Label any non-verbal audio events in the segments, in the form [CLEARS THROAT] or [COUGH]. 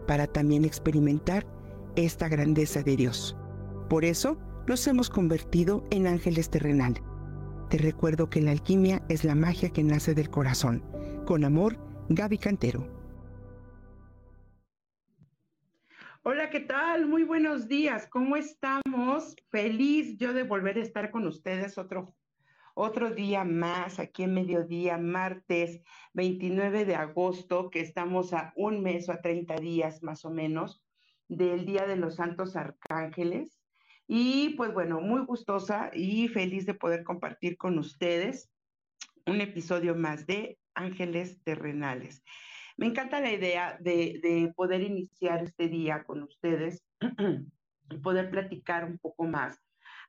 para también experimentar esta grandeza de Dios. Por eso nos hemos convertido en ángeles terrenales. Te recuerdo que la alquimia es la magia que nace del corazón. Con amor, Gaby Cantero. Hola, ¿qué tal? Muy buenos días. ¿Cómo estamos? Feliz yo de volver a estar con ustedes otro, otro día más, aquí en mediodía, martes 29 de agosto, que estamos a un mes o a 30 días más o menos del Día de los Santos Arcángeles. Y pues bueno, muy gustosa y feliz de poder compartir con ustedes un episodio más de Ángeles Terrenales. Me encanta la idea de, poder iniciar este día con ustedes [CLEARS THROAT] y poder platicar un poco más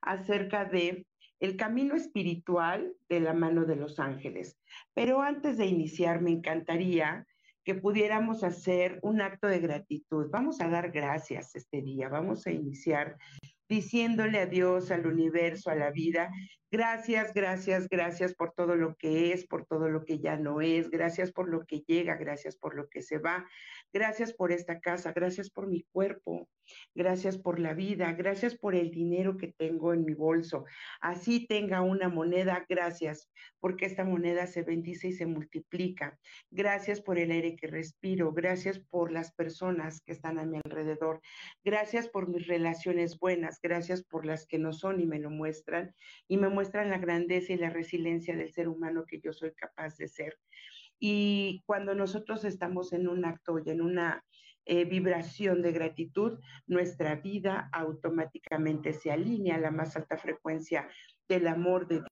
acerca de el camino espiritual de la mano de los ángeles. Pero antes de iniciar, me encantaría que pudiéramos hacer un acto de gratitud. Vamos a dar gracias este día, vamos a iniciar diciéndole a Dios, al universo, a la vida, Gracias, gracias, gracias por todo lo que es, por todo lo que ya no es, gracias por lo que llega, gracias por lo que se va, gracias por esta casa, gracias por mi cuerpo, gracias por la vida, gracias por el dinero que tengo en mi bolso. Así tenga una moneda, gracias, porque esta moneda se bendice y se multiplica. Gracias por el aire que respiro, gracias por las personas que están a mi alrededor, gracias por mis relaciones buenas, gracias por las que no son y me lo muestran y me muestran la grandeza y la resiliencia del ser humano que yo soy capaz de ser. Y cuando nosotros estamos en un acto y en una eh, vibración de gratitud, nuestra vida automáticamente se alinea a la más alta frecuencia del amor de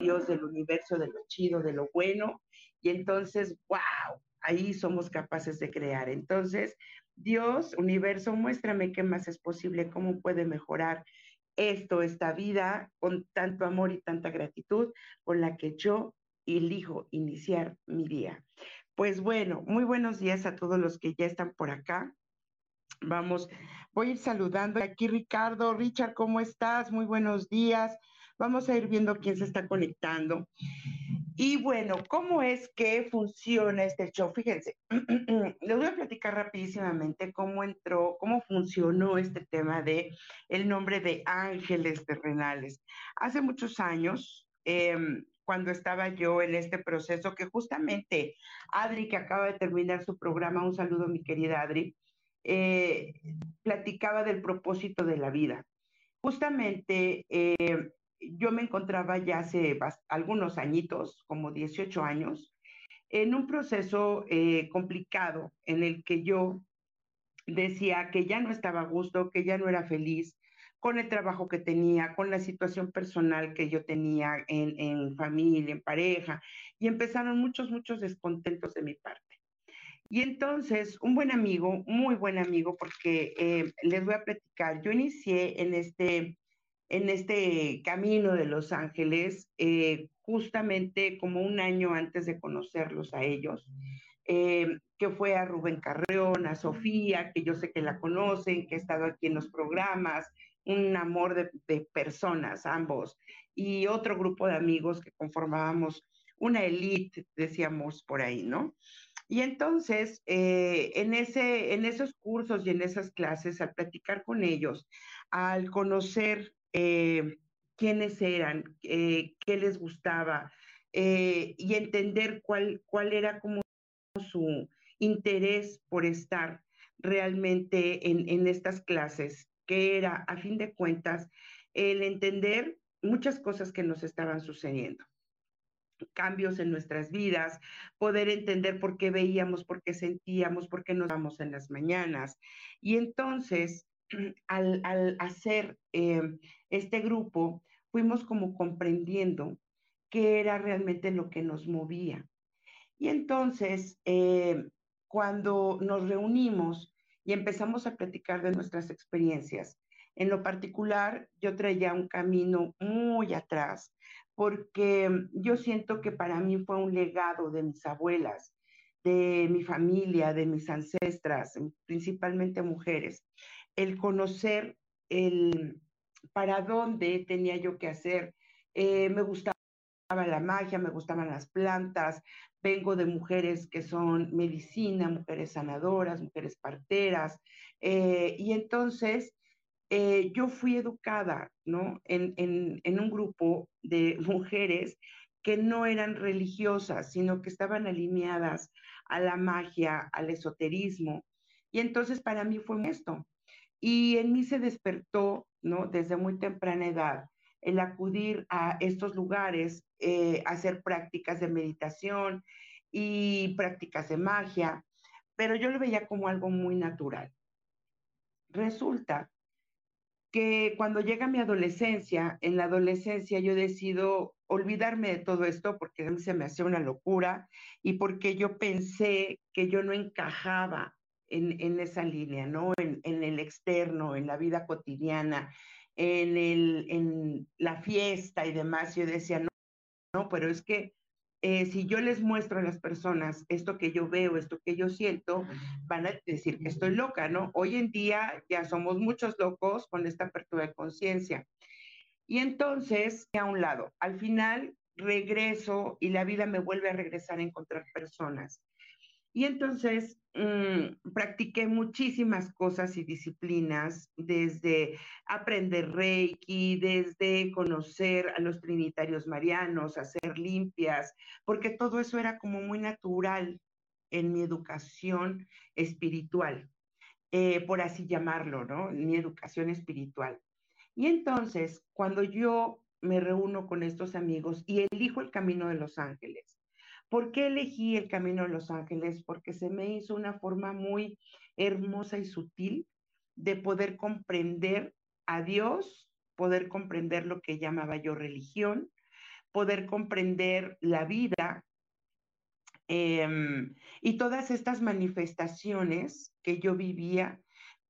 Dios, del universo, de lo chido, de lo bueno. Y entonces, wow, ahí somos capaces de crear. Entonces, Dios, universo, muéstrame qué más es posible, cómo puede mejorar esto, esta vida, con tanto amor y tanta gratitud con la que yo elijo iniciar mi día. Pues bueno, muy buenos días a todos los que ya están por acá. Vamos, voy a ir saludando aquí Ricardo, Richard, ¿cómo estás? Muy buenos días. Vamos a ir viendo quién se está conectando. Y bueno, ¿cómo es que funciona este show? Fíjense, [CLEARS THROAT] les voy a platicar rapidísimamente cómo entró, cómo funcionó este tema de el nombre de ángeles terrenales. Hace muchos años, em, cuando estaba yo en este proceso, que justamente Adri, que acaba de terminar su programa, un saludo mi querida Adri, eh, platicaba del propósito de la vida. Justamente eh, yo me encontraba ya hace algunos añitos, como 18 años, en un proceso eh, complicado en el que yo decía que ya no estaba a gusto, que ya no era feliz con el trabajo que tenía, con la situación personal que yo tenía en, en familia, en pareja, y empezaron muchos, muchos descontentos de mi parte. Y entonces, un buen amigo, muy buen amigo, porque eh, les voy a platicar, yo inicié en este en este camino de Los Ángeles, eh, justamente como un año antes de conocerlos a ellos, eh, que fue a Rubén Carreón, a Sofía, que yo sé que la conocen, que ha estado aquí en los programas, un amor de, personas, ambos, y otro grupo de amigos que conformábamos una elite, decíamos por ahí, ¿no? Y entonces, eh, en, ese, en esos cursos y en esas clases, al platicar con ellos, al conocer eh, quiénes eran, eh, qué les gustaba y entender cuál, cuál era como su interés por estar realmente en, en estas clases, que era, a fin de cuentas, el entender muchas cosas que nos estaban sucediendo cambios en nuestras vidas, poder entender por qué veíamos, por qué sentíamos, por qué nos damos en las mañanas. Y entonces, [CLEARS THROAT] al, al hacer este grupo, fuimos como comprendiendo qué era realmente lo que nos movía. Y entonces, eh, cuando nos reunimos y empezamos a platicar de nuestras experiencias. En lo particular, yo traía un camino muy atrás, porque yo siento que para mí fue un legado de mis abuelas, de mi familia, de mis ancestras, principalmente mujeres, el conocer el para dónde tenía yo que hacer. Eh, me gustaba la magia, me gustaban las plantas, vengo de mujeres que son medicina, mujeres sanadoras, mujeres parteras, eh, y entonces eh, yo fui educada, ¿no? En, en, un grupo de [LAUGHS] mujeres que no eran religiosas, sino que estaban alineadas a la magia, al esoterismo. Y entonces para mí fue esto. Y en mí se despertó, ¿no? Desde muy temprana edad, el acudir a estos lugares, eh, hacer prácticas de meditación y prácticas de magia, pero yo lo veía como algo muy natural. Resulta que cuando llega mi adolescencia, en la adolescencia yo decido olvidarme de todo esto porque a se me hacía una locura y porque yo pensé que yo no encajaba en, esa línea, ¿no? En, el externo, en la vida cotidiana, en, el, en la fiesta y demás. Yo decía, no, no, pero es que eh, si yo les muestro a las personas esto que yo veo, esto que yo siento, van a decir que estoy loca, ¿no? Hoy en día ya somos muchos locos con esta apertura de conciencia. Y entonces, a un lado, al final regreso y la vida me vuelve a regresar a encontrar personas. Y entonces mm, practiqué muchísimas cosas y disciplinas, desde aprender Reiki, desde conocer a los trinitarios marianos, hacer limpias, porque todo eso era como muy natural en mi educación espiritual, eh, por así llamarlo, ¿no? Mi educación espiritual. Y entonces, cuando yo me reúno con estos amigos y elijo el camino de los ángeles, ¿Por qué elegí el Camino de Los Ángeles? Porque se me hizo una forma muy hermosa y sutil de poder comprender a Dios, poder comprender lo que llamaba yo religión, poder comprender la vida em, y todas estas manifestaciones que yo vivía,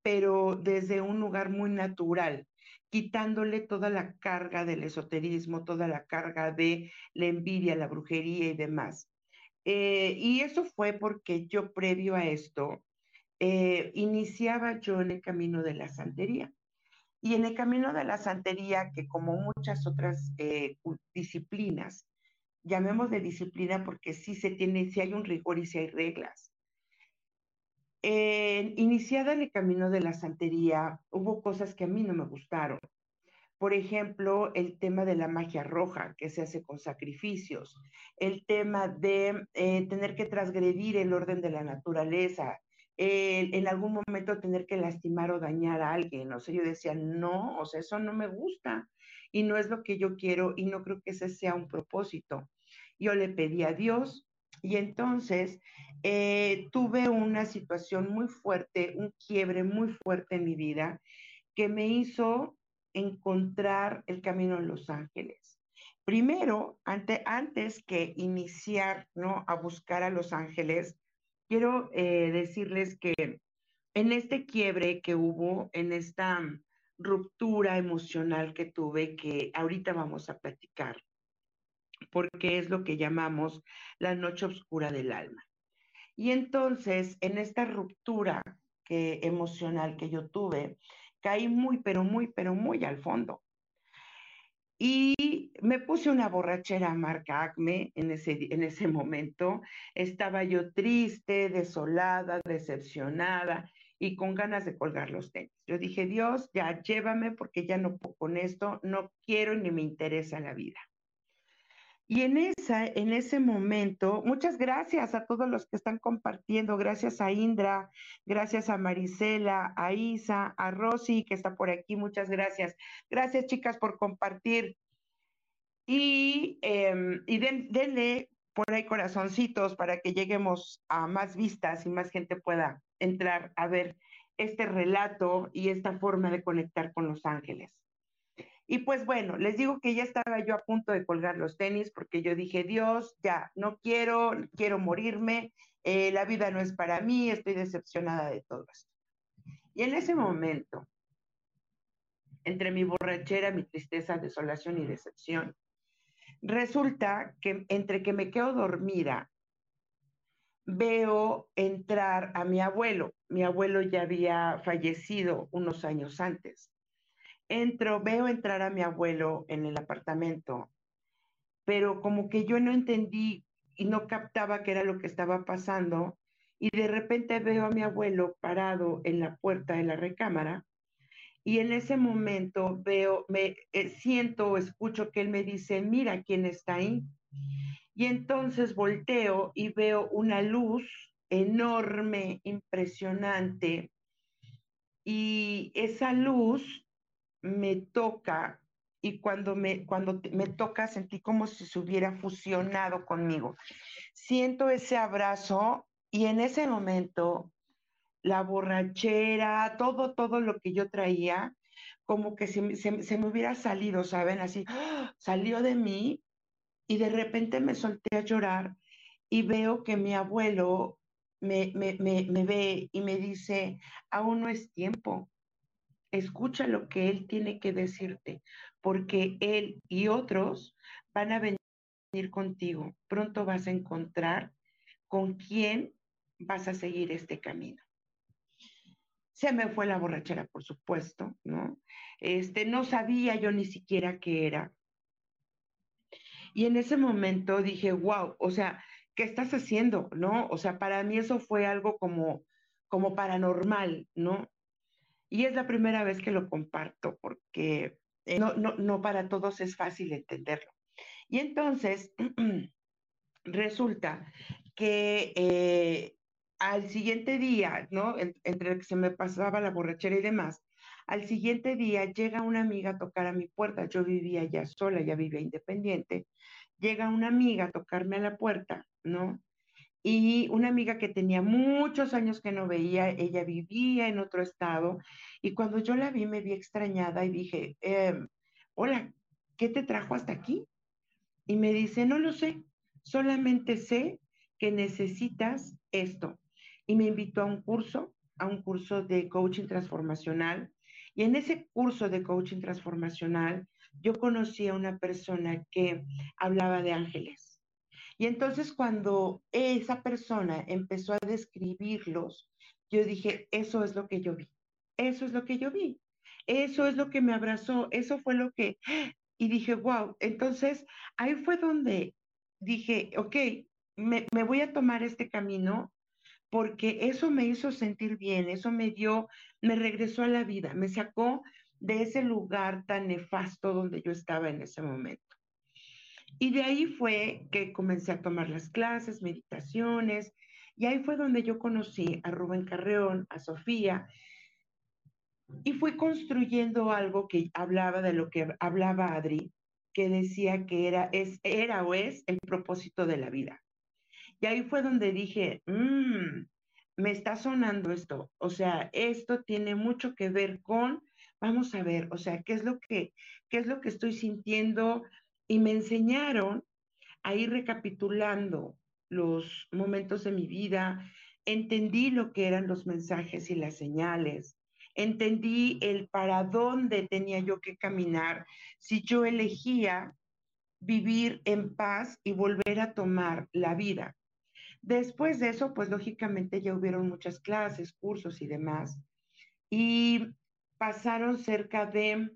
pero desde un lugar muy natural, quitándole toda la carga del esoterismo, toda la carga de la envidia, la brujería y demás. Eh, y eso fue porque yo previo a esto eh, iniciaba yo en el camino de la santería. Y en el camino de la santería, que como muchas otras eh, disciplinas, llamemos de disciplina porque sí se tiene, sí hay un rigor y sí hay reglas. Iniciada el camino de la santería, hubo cosas que a mí no me gustaron. Por ejemplo, el tema de la magia roja que se hace con sacrificios, el tema de eh, tener que transgredir el orden de la naturaleza, en algún momento tener que lastimar o dañar a alguien. O sea, yo decía, no, o sea, eso no me gusta y no es lo que yo quiero y no creo que ese sea un propósito. Yo le pedí a Dios y entonces eh, tuve una situación muy fuerte, un quiebre muy fuerte en mi vida que me hizo encontrar el camino en Los Ángeles. Primero, antes que iniciar ¿no? a buscar a Los Ángeles, quiero eh, decirles que en este quiebre que hubo, en esta ruptura emocional que tuve, que ahorita vamos a platicar, porque es lo que llamamos la noche oscura del alma. Y entonces, en esta ruptura que, emocional que yo tuve, caí muy, pero muy, pero muy al fondo. Y me puse una borrachera marca Acme en ese, en ese momento. Estaba yo triste, desolada, decepcionada y con ganas de colgar los tenis. Yo dije, Dios, ya llévame porque ya no puedo con esto, no quiero ni me interesa la vida. Y en, esa, en ese momento, muchas gracias a todos los que están compartiendo, gracias a Indra, gracias a Marisela, a Isa, a Rosy, que está por aquí, muchas gracias. Gracias chicas por compartir. Y, em, y denle por ahí corazoncitos para que lleguemos a más vistas y más gente pueda entrar a ver este relato y esta forma de conectar con los ángeles. Y pues bueno, les digo que ya estaba yo a punto de colgar los tenis porque yo dije, Dios, ya, no quiero, quiero morirme, eh, la vida no es para mí, estoy decepcionada de todo esto. Y en ese momento, entre mi borrachera, mi tristeza, desolación y decepción, resulta que entre que me quedo dormida, veo entrar a mi abuelo. Mi abuelo ya había fallecido unos años antes. Entro, veo entrar a mi abuelo en el apartamento, pero como que yo no entendí y no captaba qué era lo que estaba pasando y de repente veo a mi abuelo parado en la puerta de la recámara y en ese momento veo, me eh, siento o escucho que él me dice, mira quién está ahí. Y entonces volteo y veo una luz enorme, impresionante. Y esa luz me toca y cuando me, cuando me toca sentí como si se hubiera fusionado conmigo. Siento ese abrazo y en ese momento la borrachera, todo, todo lo que yo traía, como que se, me hubiera salido, ¿saben? Así, ¡ah! salió de mí y de repente me solté a llorar y veo que mi abuelo me, me, me ve y me dice, aún no es tiempo, escucha lo que él tiene que decirte, porque él y otros van a venir contigo. Pronto vas a encontrar con quién vas a seguir este camino. Se me fue la borrachera, por supuesto, ¿no? Este, no sabía yo ni siquiera qué era. Y en ese momento dije, wow, o sea, ¿qué estás haciendo? ¿No? O sea, para mí eso fue algo como, como paranormal, ¿no? Y es la primera vez que lo comparto porque eh, no, no, no para todos es fácil entenderlo. Y entonces, [CLEARS THROAT] resulta que eh, al siguiente día, ¿no? entre que se me pasaba la borrachera y demás, al siguiente día llega una amiga a tocar a mi puerta. Yo vivía ya sola, ya vivía independiente. Llega una amiga a tocarme a la puerta, ¿no? Y una amiga que tenía muchos años que no veía, ella vivía en otro estado. Y cuando yo la vi, me vi extrañada y dije, em, hola, ¿qué te trajo hasta aquí? Y me dice, no lo sé, solamente sé que necesitas esto y me invitó a un curso, a un curso de coaching transformacional. Y en ese curso de coaching transformacional, yo conocí a una persona que hablaba de ángeles. Y entonces cuando esa persona empezó a describirlos, yo dije, eso es lo que yo vi, eso es lo que yo vi, eso es lo que me abrazó, eso fue lo que... Y dije, wow, entonces ahí fue donde dije, ok, me, me voy a tomar este camino porque eso me hizo sentir bien, eso me dio, me regresó a la vida, me sacó de ese lugar tan nefasto donde yo estaba en ese momento. Y de ahí fue que comencé a tomar las clases, meditaciones, y ahí fue donde yo conocí a Rubén Carreón, a Sofía, y fui construyendo algo que hablaba de lo que hablaba Adri, que decía que era, es, era o es el propósito de la vida. Y ahí fue donde dije, mmm, me está sonando esto. O sea, esto tiene mucho que ver con, vamos a ver, o sea, qué es lo que, qué es lo que estoy sintiendo. Y me enseñaron a ir recapitulando los momentos de mi vida, entendí lo que eran los mensajes y las señales, entendí el para dónde tenía yo que caminar si yo elegía vivir en paz y volver a tomar la vida. Después de eso, pues lógicamente ya hubieron muchas clases, cursos y demás. Y pasaron cerca de,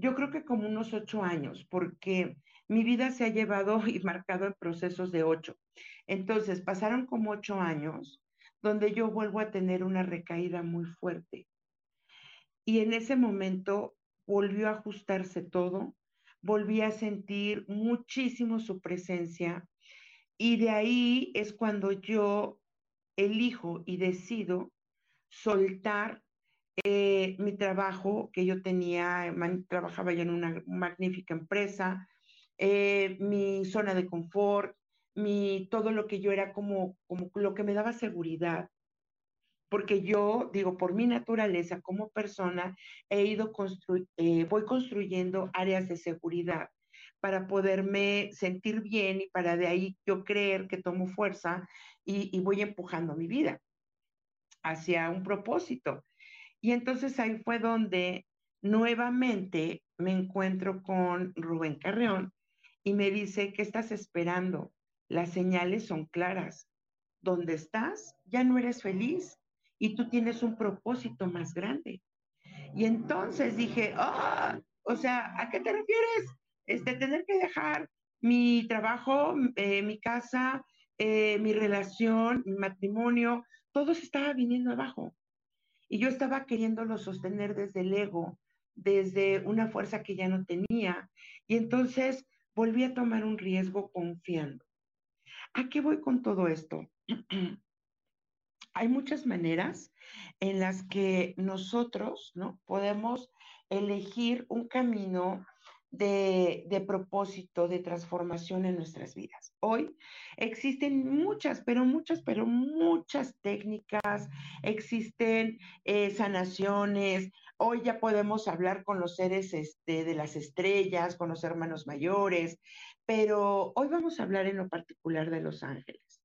yo creo que como unos ocho años, porque mi vida se ha llevado [LAUGHS] y marcado en procesos de ocho. Entonces, pasaron como ocho años donde yo vuelvo a tener una recaída muy fuerte. Y en ese momento volvió a ajustarse todo, volví a sentir muchísimo su presencia, y de ahí es cuando yo elijo y decido soltar mi trabajo que yo tenía, trabajaba yo en una magnífica empresa, eh, mi zona de confort, mi, todo lo que yo era como, como lo que me daba seguridad. Porque yo, digo, por mi naturaleza como persona, he ido eh, voy construyendo áreas de seguridad para poderme sentir bien y para de ahí yo creer que tomo fuerza y, voy empujando mi vida. hacia un propósito. Y entonces ahí fue donde nuevamente me encuentro con Rubén Carreón y me dice, ¿qué estás esperando? Las señales son claras. ¿Dónde estás? Ya no eres feliz y tú tienes un propósito más grande. Y entonces dije, ah, o sea, ¿a qué te refieres? Este, tener que dejar mi trabajo, eh, mi casa, eh, mi relación, mi matrimonio, todo se estaba viniendo abajo. Y yo estaba queriéndolo sostener desde el ego, desde una fuerza que ya no tenía. Y entonces volví a tomar un riesgo confiando. ¿A qué voy con todo esto? [CLEARS THROAT] Hay muchas maneras en las que nosotros ¿no? podemos elegir un camino de, propósito, de transformación en nuestras vidas. Hoy existen muchas, pero muchas, pero muchas técnicas, existen eh, sanaciones. Hoy ya podemos hablar con los seres este, de las estrellas, con los hermanos mayores, pero hoy vamos a hablar en lo particular de los ángeles.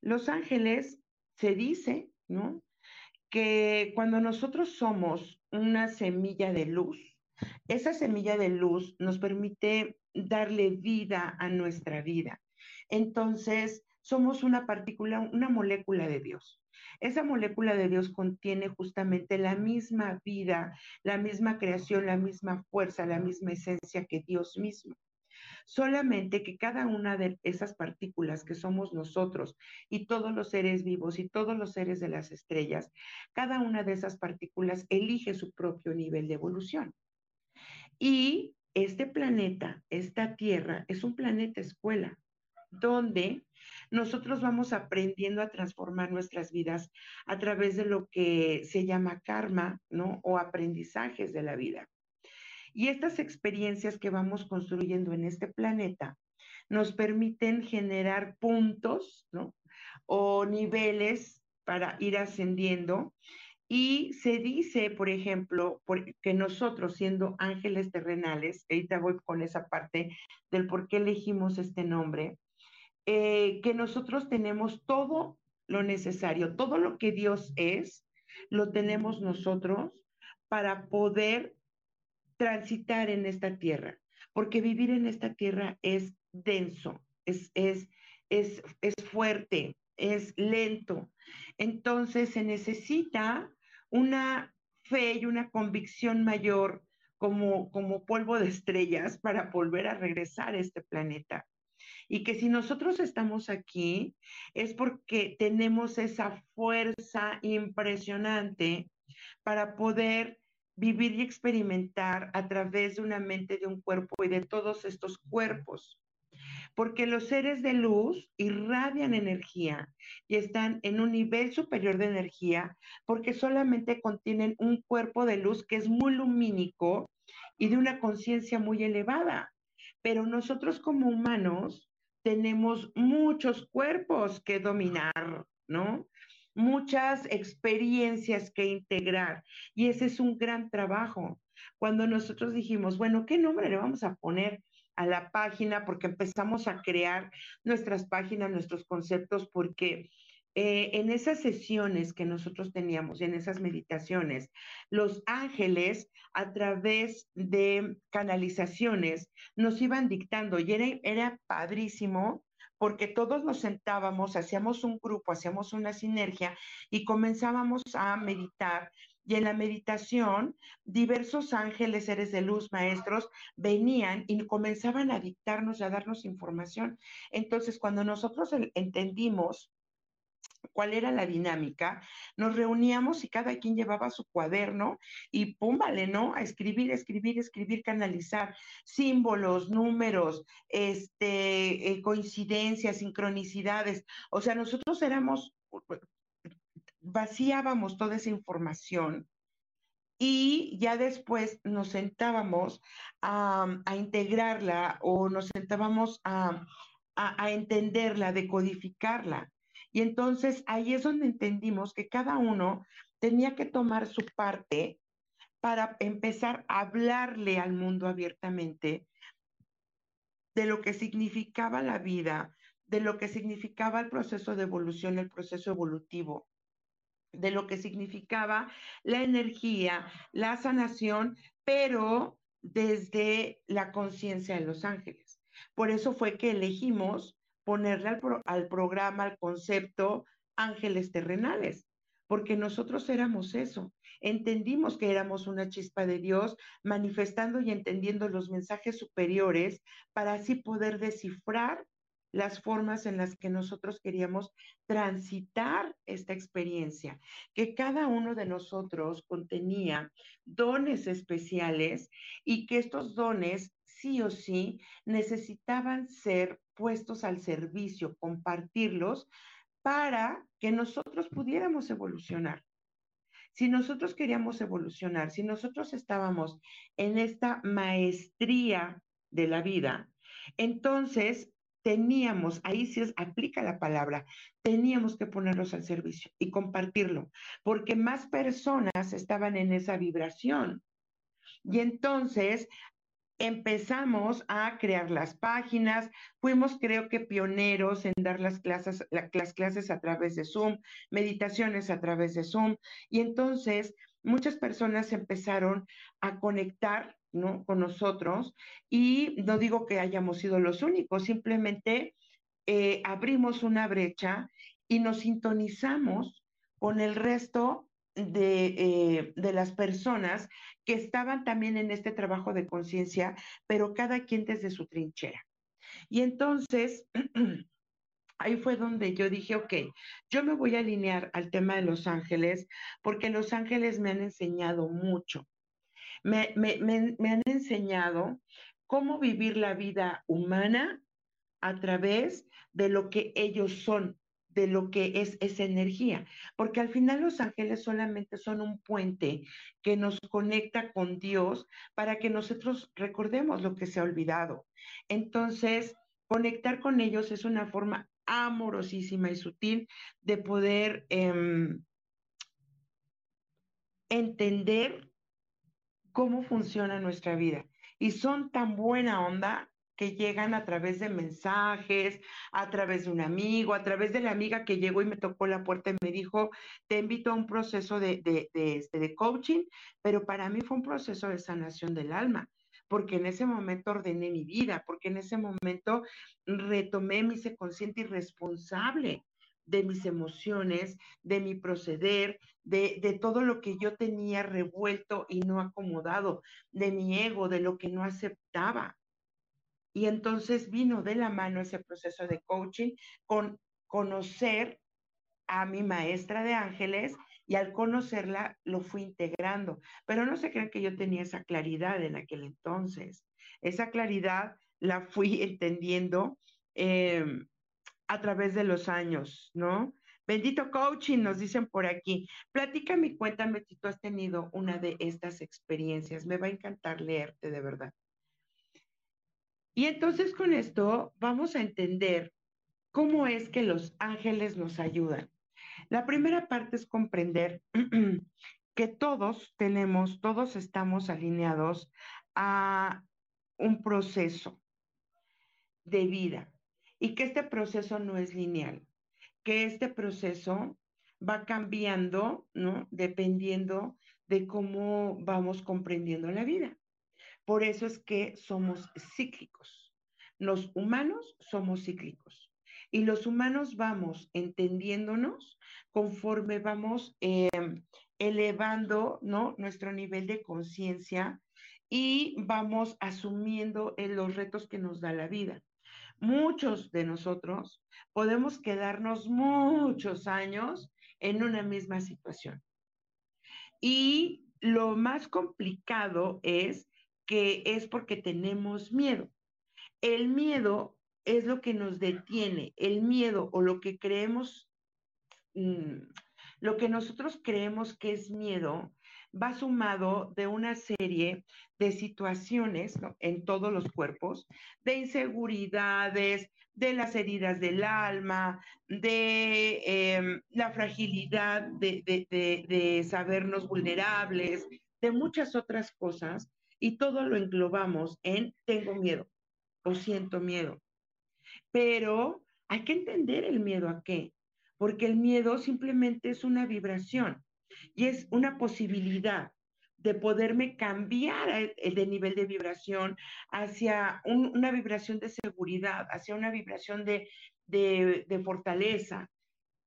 Los ángeles se dice, ¿no? Que cuando nosotros somos una semilla de luz, esa semilla de luz nos permite darle vida a nuestra vida. Entonces, somos una partícula, una molécula de Dios. Esa molécula de Dios contiene justamente la misma vida, la misma creación, la misma fuerza, la misma esencia que Dios mismo. Solamente que cada una de esas partículas que somos nosotros y todos los seres vivos y todos los seres de las estrellas, cada una de esas partículas elige su propio nivel de evolución. Y este planeta, esta Tierra, es un planeta escuela, donde nosotros vamos aprendiendo a transformar nuestras vidas a través de lo que se llama karma, ¿no? O aprendizajes de la vida. Y estas experiencias que vamos construyendo en este planeta nos permiten generar puntos, ¿no? O niveles para ir ascendiendo y se dice, por ejemplo, que nosotros siendo ángeles terrenales, ahorita voy con esa parte del por qué elegimos este nombre, eh, que nosotros tenemos todo lo necesario, todo lo que Dios es, lo tenemos nosotros para poder transitar en esta tierra, porque vivir en esta tierra es denso, es, es, es, es fuerte, es lento. Entonces se necesita una fe y una convicción mayor como, como polvo de estrellas para volver a regresar a este planeta. Y que si nosotros estamos aquí es porque tenemos esa fuerza impresionante para poder vivir y experimentar a través de una mente, de un cuerpo y de todos estos cuerpos porque los seres de luz irradian energía y están en un nivel superior de energía porque solamente contienen un cuerpo de luz que es muy lumínico y de una conciencia muy elevada. Pero nosotros como humanos tenemos muchos cuerpos que dominar, ¿no? Muchas experiencias que integrar y ese es un gran trabajo. Cuando nosotros dijimos, bueno, ¿qué nombre le vamos a poner a la página, porque empezamos a crear nuestras páginas, nuestros conceptos, porque eh, en esas sesiones que nosotros teníamos, en esas meditaciones, los ángeles a través de canalizaciones nos iban dictando y era, era padrísimo porque todos nos sentábamos, hacíamos un grupo, hacíamos una sinergia y comenzábamos a meditar y en la meditación, diversos ángeles, seres de luz, maestros, venían y comenzaban a dictarnos, a darnos información. Entonces, cuando nosotros entendimos cuál era la dinámica, nos reuníamos y cada quien llevaba su cuaderno y pum, vale, ¿no? A escribir, escribir, escribir, canalizar símbolos, números, este, eh, coincidencias, sincronicidades. O sea, nosotros éramos vaciábamos toda esa información y ya después nos sentábamos a, integrarla o nos sentábamos a, a, entenderla, decodificarla. Y entonces ahí es donde entendimos que cada uno tenía que tomar su parte para empezar a hablarle al mundo abiertamente de lo que significaba la vida, de lo que significaba el proceso de evolución, el proceso evolutivo, de lo que significaba la energía, la sanación, pero desde la conciencia de los ángeles. Por eso fue que elegimos ponerle al, al, programa, al concepto ángeles terrenales, porque nosotros éramos eso. Entendimos que éramos una chispa de Dios, manifestando y entendiendo los mensajes superiores para así poder descifrar las formas en las que nosotros queríamos transitar esta experiencia, que cada uno de nosotros contenía dones especiales y que estos dones sí o sí necesitaban ser puestos al servicio, compartirlos para que nosotros pudiéramos evolucionar. Si nosotros queríamos evolucionar, si nosotros estábamos en esta maestría de la vida, entonces teníamos, ahí sí es, aplica la palabra, teníamos que ponerlos al servicio y compartirlo, porque más personas estaban en esa vibración. Y entonces empezamos a crear las páginas, fuimos creo que pioneros en dar las clases, las clases a través de Zoom, meditaciones a través de Zoom, y entonces muchas personas empezaron a conectar con nosotros y no digo que hayamos sido los únicos, simplemente eh, abrimos una brecha y nos sintonizamos con el resto de, eh, de, las personas que estaban también en este trabajo de conciencia, pero cada quien desde su trinchera. Y entonces, [CLEARS THROAT] ahí fue donde yo dije, ok, yo me voy a alinear al tema de los ángeles, porque los ángeles me han enseñado mucho me, han enseñado cómo vivir la vida humana a través de lo que ellos son, de lo que es esa energía, porque al final los ángeles solamente son un puente que nos conecta con Dios para que nosotros recordemos lo que se ha olvidado. Entonces, conectar con ellos es una forma amorosísima y sutil de poder em, entender cómo funciona nuestra vida. Y son tan buena onda que llegan a través de mensajes, a través de un amigo, a través de la amiga que llegó y me tocó la puerta y me dijo, te invito a un proceso de, de, de, este, de coaching, pero para mí fue un proceso de sanación del alma, porque en ese momento ordené mi vida, porque en ese momento retomé, mi hice consciente y responsable de mis emociones, de mi proceder, de, de, todo lo que yo tenía revuelto y no acomodado, de mi ego, de lo que no aceptaba. Y entonces vino de la mano ese proceso de coaching con conocer a mi maestra de ángeles y al conocerla lo fui integrando. Pero no se crean que yo tenía esa claridad en aquel entonces. Esa claridad la fui [LAUGHS] entendiendo eh, a través de los años, ¿no? Bendito coaching, nos dicen por aquí. Platícame y cuéntame si tú has tenido una de estas experiencias. Me va a encantar leerte de verdad. Y entonces con esto vamos a entender cómo es que los ángeles nos ayudan. La primera parte es comprender [CLEARS THROAT] que todos tenemos, todos estamos alineados a un proceso de vida y que este proceso no es lineal, que este proceso va cambiando, ¿no? Dependiendo de cómo vamos comprendiendo la vida. Por eso es que somos cíclicos. Los humanos somos cíclicos. Y los humanos vamos entendiéndonos conforme vamos em, elevando, ¿no? Nuestro nivel de conciencia y vamos asumiendo los retos que nos da la vida muchos de nosotros podemos quedarnos muchos años en una misma situación. Y lo más complicado es que es porque tenemos miedo. El miedo es lo que nos detiene, el miedo o lo que creemos, mm, lo que nosotros creemos que es miedo, va sumado de una serie de situaciones en todos los cuerpos, de inseguridades, de las heridas del alma, de em, la fragilidad de, de sabernos vulnerables, de muchas otras cosas, y todo lo englobamos en tengo miedo o siento miedo. Pero hay que entender el miedo a qué, porque el miedo simplemente es una vibración y es una posibilidad de poderme cambiar de nivel de vibración hacia una vibración de seguridad, hacia una vibración de, de, fortaleza.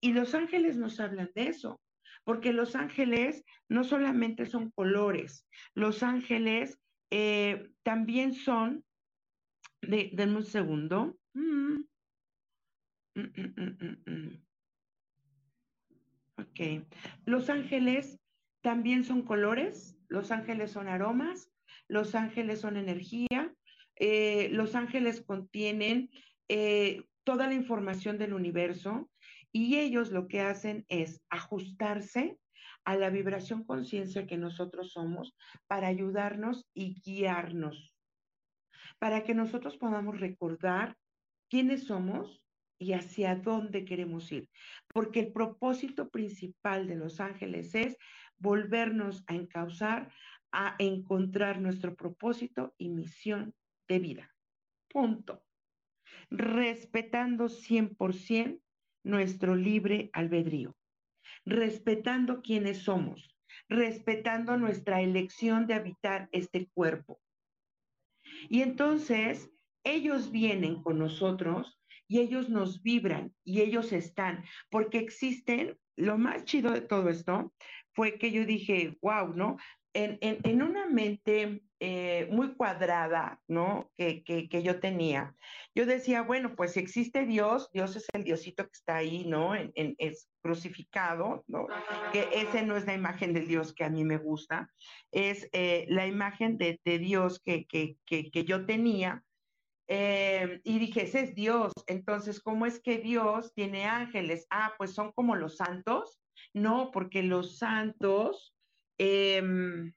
Y los ángeles nos hablan de eso, porque los ángeles no solamente son colores, los ángeles eh, también son, de, denme un segundo. Mm. Mm, mm, ok, los ángeles también son colores, los ángeles son aromas, los ángeles son energía, eh, los ángeles contienen eh, toda la información del universo y ellos lo que hacen es ajustarse a la vibración conciencia que nosotros somos para ayudarnos y guiarnos, para que nosotros podamos recordar quiénes somos y hacia dónde queremos ir. Porque el propósito principal de los ángeles es volvernos a encauzar, a encontrar nuestro propósito y misión de vida. Punto. Respetando 100% nuestro libre albedrío, respetando quiénes somos, respetando nuestra elección de habitar este cuerpo. Y entonces ellos vienen con nosotros y ellos nos vibran y ellos están, porque existen, lo más chido de todo esto fue que yo dije, wow, ¿no? En, una mente eh, muy cuadrada, ¿no? Que, yo tenía, yo decía, bueno, pues si existe Dios, Dios es el Diosito que está ahí, ¿no? En, es crucificado, ¿no? Que ese no es la imagen del Dios que a mí me gusta, es eh, la imagen de, Dios que, que, yo tenía. Eh, y dije, ese es Dios. Entonces, ¿cómo es que Dios tiene ángeles? Ah, pues son como los santos. No, porque los santos, em,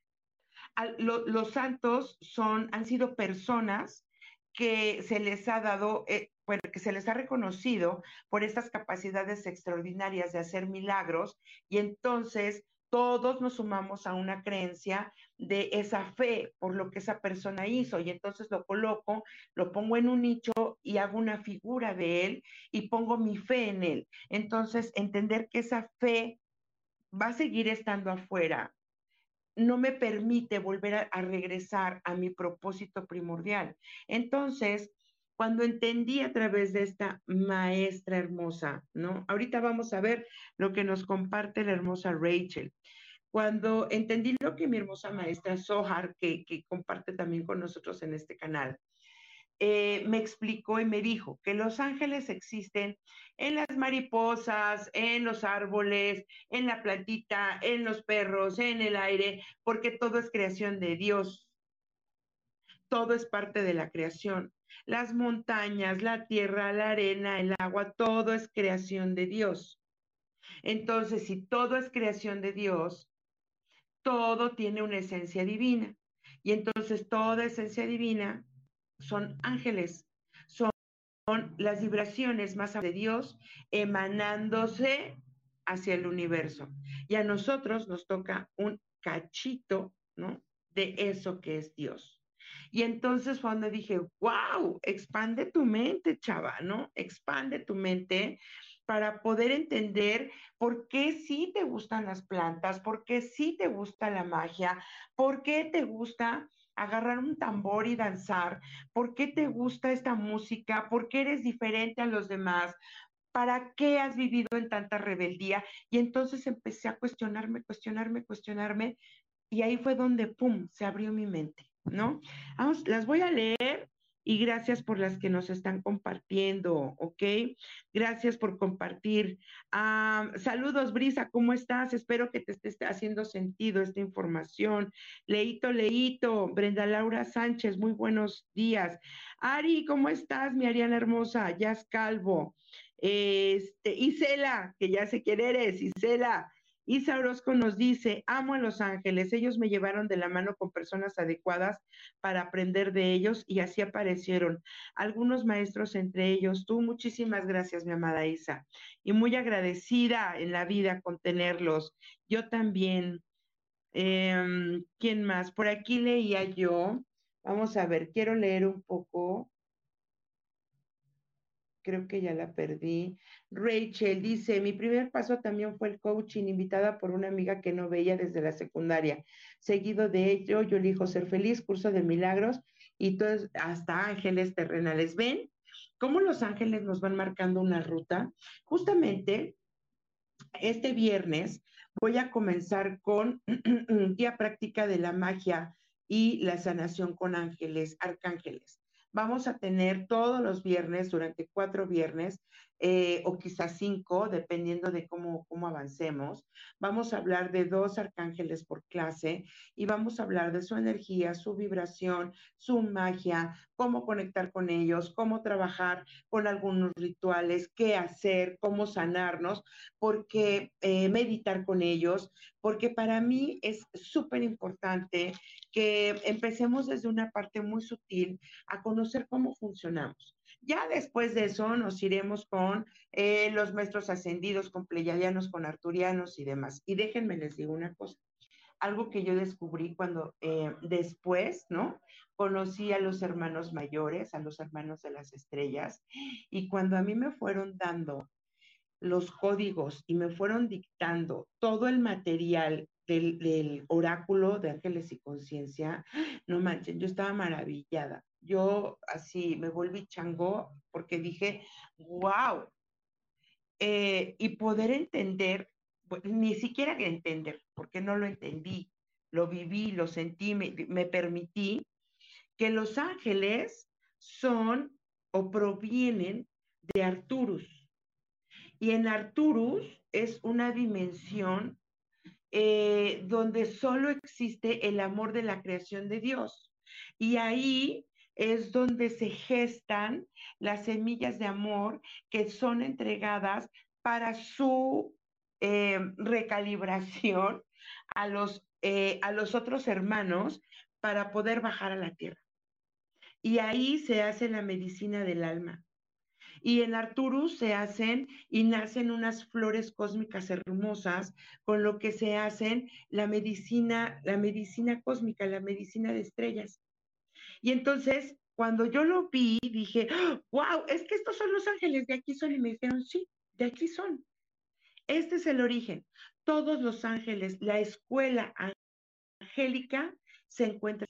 los santos son, han sido personas que se les ha dado, eh, que se les ha reconocido por estas capacidades extraordinarias de hacer milagros y entonces todos nos sumamos a una creencia de esa fe por lo que esa persona hizo y entonces lo coloco, lo pongo en un nicho y hago una figura de él y pongo mi fe en él. Entonces, entender que esa fe va a seguir estando afuera no me permite volver a, regresar a mi propósito primordial. Entonces, cuando entendí a través de esta maestra hermosa, ¿no? Ahorita vamos a ver lo que nos comparte la hermosa Rachel. Cuando entendí lo que mi hermosa maestra Sohar, que, comparte también con nosotros en este canal, eh, me explicó y me dijo que los ángeles existen en las mariposas, en los árboles, en la plantita, en los perros, en el aire, porque todo es creación de Dios. Todo es parte de la creación. Las montañas, la tierra, la arena, el agua, todo es creación de Dios. Entonces, si todo es creación de Dios, todo tiene una esencia divina. Y entonces toda esencia divina son ángeles, son, las vibraciones más de Dios emanándose hacia el universo. Y a nosotros nos toca un cachito, ¿no? De eso que es Dios. Y entonces cuando dije, wow, expande tu mente, chava, ¿no? Expande tu mente para poder entender por qué sí te gustan las plantas, por qué sí te gusta la magia, por qué te gusta agarrar un tambor y danzar? ¿Por qué te gusta esta música? ¿Por qué eres diferente a los demás? ¿Para qué has vivido en tanta rebeldía? Y entonces empecé a cuestionarme, cuestionarme, cuestionarme. Y ahí fue donde, ¡pum!, se abrió mi mente, ¿no? Vamos, las voy a leer y gracias por las que nos están compartiendo, ¿ok? Gracias por compartir. Ah, saludos, Brisa, ¿cómo estás? Espero que te esté haciendo sentido esta información. Leito, Leito, Brenda Laura Sánchez, muy buenos días. Ari, ¿cómo estás, mi Ariana hermosa? Jazz Calvo. Este, Isela, que ya sé quién eres, Isela. Isa Orozco nos dice, amo a los ángeles, ellos me llevaron de la mano con personas adecuadas para aprender de ellos y así aparecieron algunos maestros entre ellos. Tú, muchísimas gracias, mi amada Isa, y muy agradecida en la vida con tenerlos. Yo también. Em, ¿Quién más? Por aquí leía yo. Vamos a ver, quiero leer un poco. Creo que ya la perdí. Rachel dice, mi primer paso también fue el coaching, invitada por una amiga que no veía desde la secundaria. Seguido de ello, yo elijo ser feliz, curso de milagros y todo, hasta ángeles terrenales. ¿Ven cómo los ángeles nos van marcando una ruta? Justamente este viernes voy a comenzar con [CLEARS THROAT] guía práctica de la magia y la sanación con ángeles, arcángeles. Vamos a tener todos los viernes, durante cuatro viernes, eh, o quizás cinco, dependiendo de cómo, cómo avancemos. Vamos a hablar de dos arcángeles por clase y vamos a hablar de su energía, su vibración, su magia, cómo conectar con ellos, cómo trabajar con algunos rituales, qué hacer, cómo sanarnos, porque eh, meditar con ellos, porque para mí es súper importante que empecemos desde una parte muy sutil a conocer cómo funcionamos. Ya después de eso nos iremos con eh, los maestros ascendidos, con pleyadianos, con arturianos y demás. Y déjenme les digo una cosa, algo que yo descubrí cuando eh, después, ¿no? Conocí a los hermanos mayores, a los hermanos de las estrellas, y cuando a mí me fueron dando los códigos y me fueron dictando todo el material del, del oráculo de ángeles y conciencia, no manchen, yo estaba maravillada yo así me volví chango porque dije, wow, eh, y poder entender, ni siquiera entender, porque no lo entendí, lo viví, lo sentí, me, me permití, que los ángeles son o provienen de Arturus. Y en Arturus es una dimensión eh, donde solo existe el amor de la creación de Dios. Y ahí es donde se gestan las semillas de amor que son entregadas para su eh, recalibración a los, eh, a los otros hermanos para poder bajar a la tierra. Y ahí se hace la medicina del alma. Y en Arturus se hacen y nacen unas flores cósmicas hermosas, con lo que se hacen la medicina, la medicina cósmica, la medicina de estrellas. Y entonces, cuando yo lo vi, dije, wow, es que estos son los ángeles, de aquí son. Y me dijeron, sí, de aquí son. Este es el origen. Todos los ángeles, la escuela angélica se encuentra.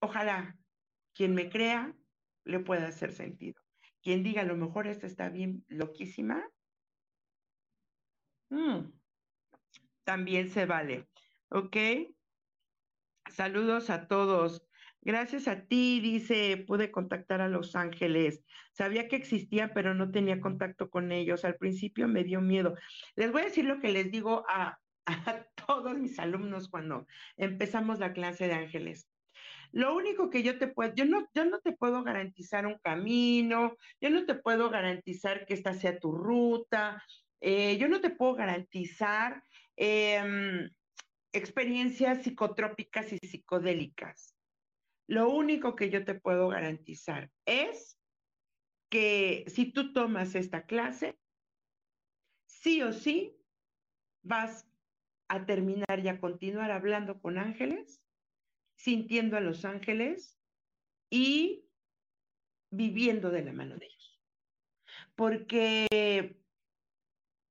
Ojalá quien me crea le pueda hacer sentido. Quien diga, a lo mejor esta está bien loquísima, mm, también se vale. ¿Ok? Saludos a todos. Gracias a ti, dice, pude contactar a Los Ángeles. Sabía que existían, pero no tenía contacto con ellos. Al principio me dio miedo. Les voy a decir lo que les digo [LAUGHS] a, todos mis alumnos cuando empezamos la clase de ángeles. Lo único que yo te puedo, yo no, yo no te puedo garantizar un camino, yo no te puedo garantizar que esta sea tu ruta, eh, yo no te puedo garantizar eh, experiencias psicotrópicas y psicodélicas. Lo único que yo te puedo garantizar es que si tú tomas esta clase, sí o sí vas a terminar y a continuar hablando con ángeles, sintiendo a los ángeles y viviendo de la mano de ellos. Porque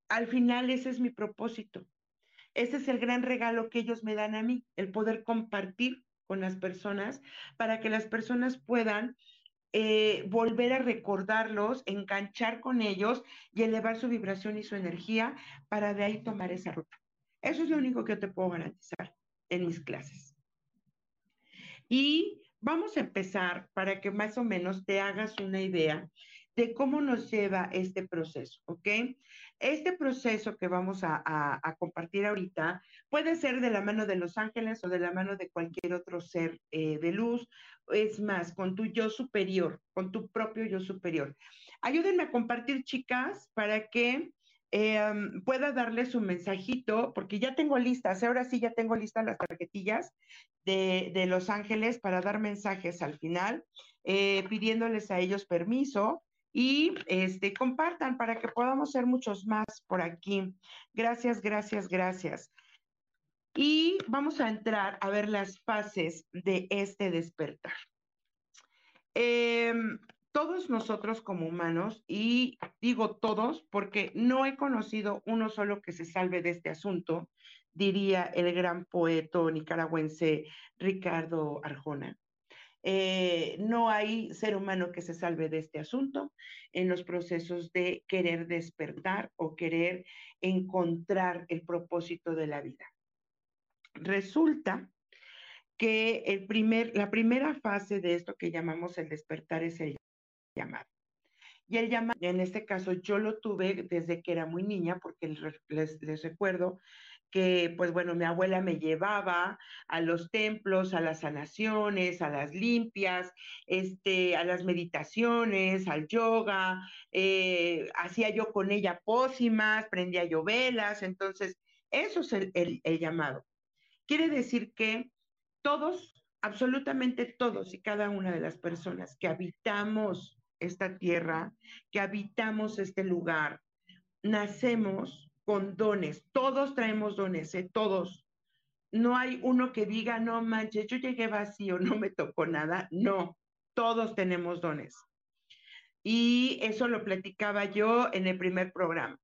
al final ese es mi propósito, ese es el gran regalo que ellos me dan a mí, el poder compartir con las personas para que las personas puedan eh, volver a recordarlos, enganchar con ellos y elevar su vibración y su energía para de ahí tomar esa ruta. Eso es lo único que te puedo garantizar en mis clases. Y vamos a empezar para que más o menos te hagas una idea de cómo nos lleva este proceso, ¿ok? Este proceso que vamos a, compartir ahorita puede ser de la mano de los ángeles o de la mano de cualquier otro ser eh, de luz, es más, con tu yo superior, con tu propio yo superior. Ayúdenme a compartir, chicas, para que em, pueda darles un mensajito, porque ya tengo listas, ahora sí ya tengo listas las tarjetillas de, Los Ángeles para dar mensajes al final, eh, pidiéndoles a ellos permiso y este, compartan para que podamos ser muchos más por aquí. Gracias, gracias, gracias. Y vamos a entrar a ver las fases de este despertar. Em, todos nosotros como humanos, y digo todos porque no he conocido uno solo que se salve de este asunto, diría el gran poeta nicaragüense Ricardo Arjona. Eh, no hay ser humano que se salve de este asunto en los procesos de querer despertar o querer encontrar el propósito de la vida. Resulta que el primer, la primera fase de esto que llamamos el despertar es el llamado. Y el llamado, en este caso, yo lo tuve desde que era muy niña, porque les, les recuerdo que, pues bueno, mi abuela me llevaba a los templos, a las sanaciones, a las limpias, este, a las meditaciones, al yoga, eh, hacía yo con ella pócimas, prendía yo velas, entonces, eso es el, el llamado. Quiere decir que todos, absolutamente todos y cada una de las personas que habitamos esta tierra, que habitamos este lugar, nacemos con dones. Todos traemos dones, ¿eh? todos. No hay uno que diga, no manches, yo llegué vacío, no me tocó nada. No, todos tenemos dones. Y eso lo platicaba yo en el primer programa.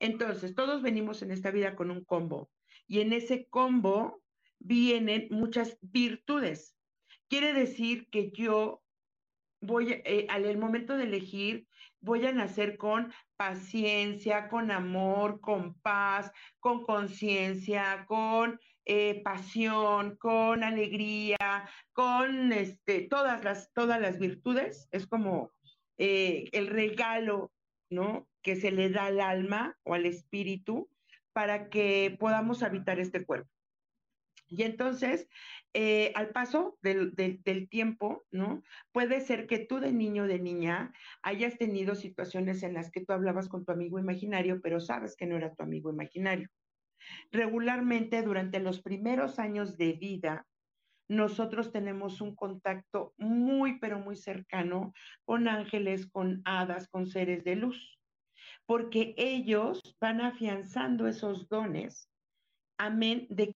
Entonces, todos venimos en esta vida con un combo. Y en ese combo vienen muchas virtudes. Quiere decir que yo voy, eh, al momento de elegir, voy a nacer con paciencia, con amor, con paz, con conciencia, con eh, pasión, con alegría, con este, todas, las, todas las virtudes. Es como eh, el regalo, ¿no? Que se le da al alma o al espíritu para que podamos habitar este cuerpo. Y entonces, eh, al paso del, tiempo, ¿no? Puede ser que tú de niño o de niña hayas tenido situaciones en las que tú hablabas con tu amigo imaginario, pero sabes que no era tu amigo imaginario. Regularmente, durante los primeros años de vida, nosotros tenemos un contacto muy, pero muy cercano con ángeles, con hadas, con seres de luz, porque ellos van afianzando esos dones, amén, de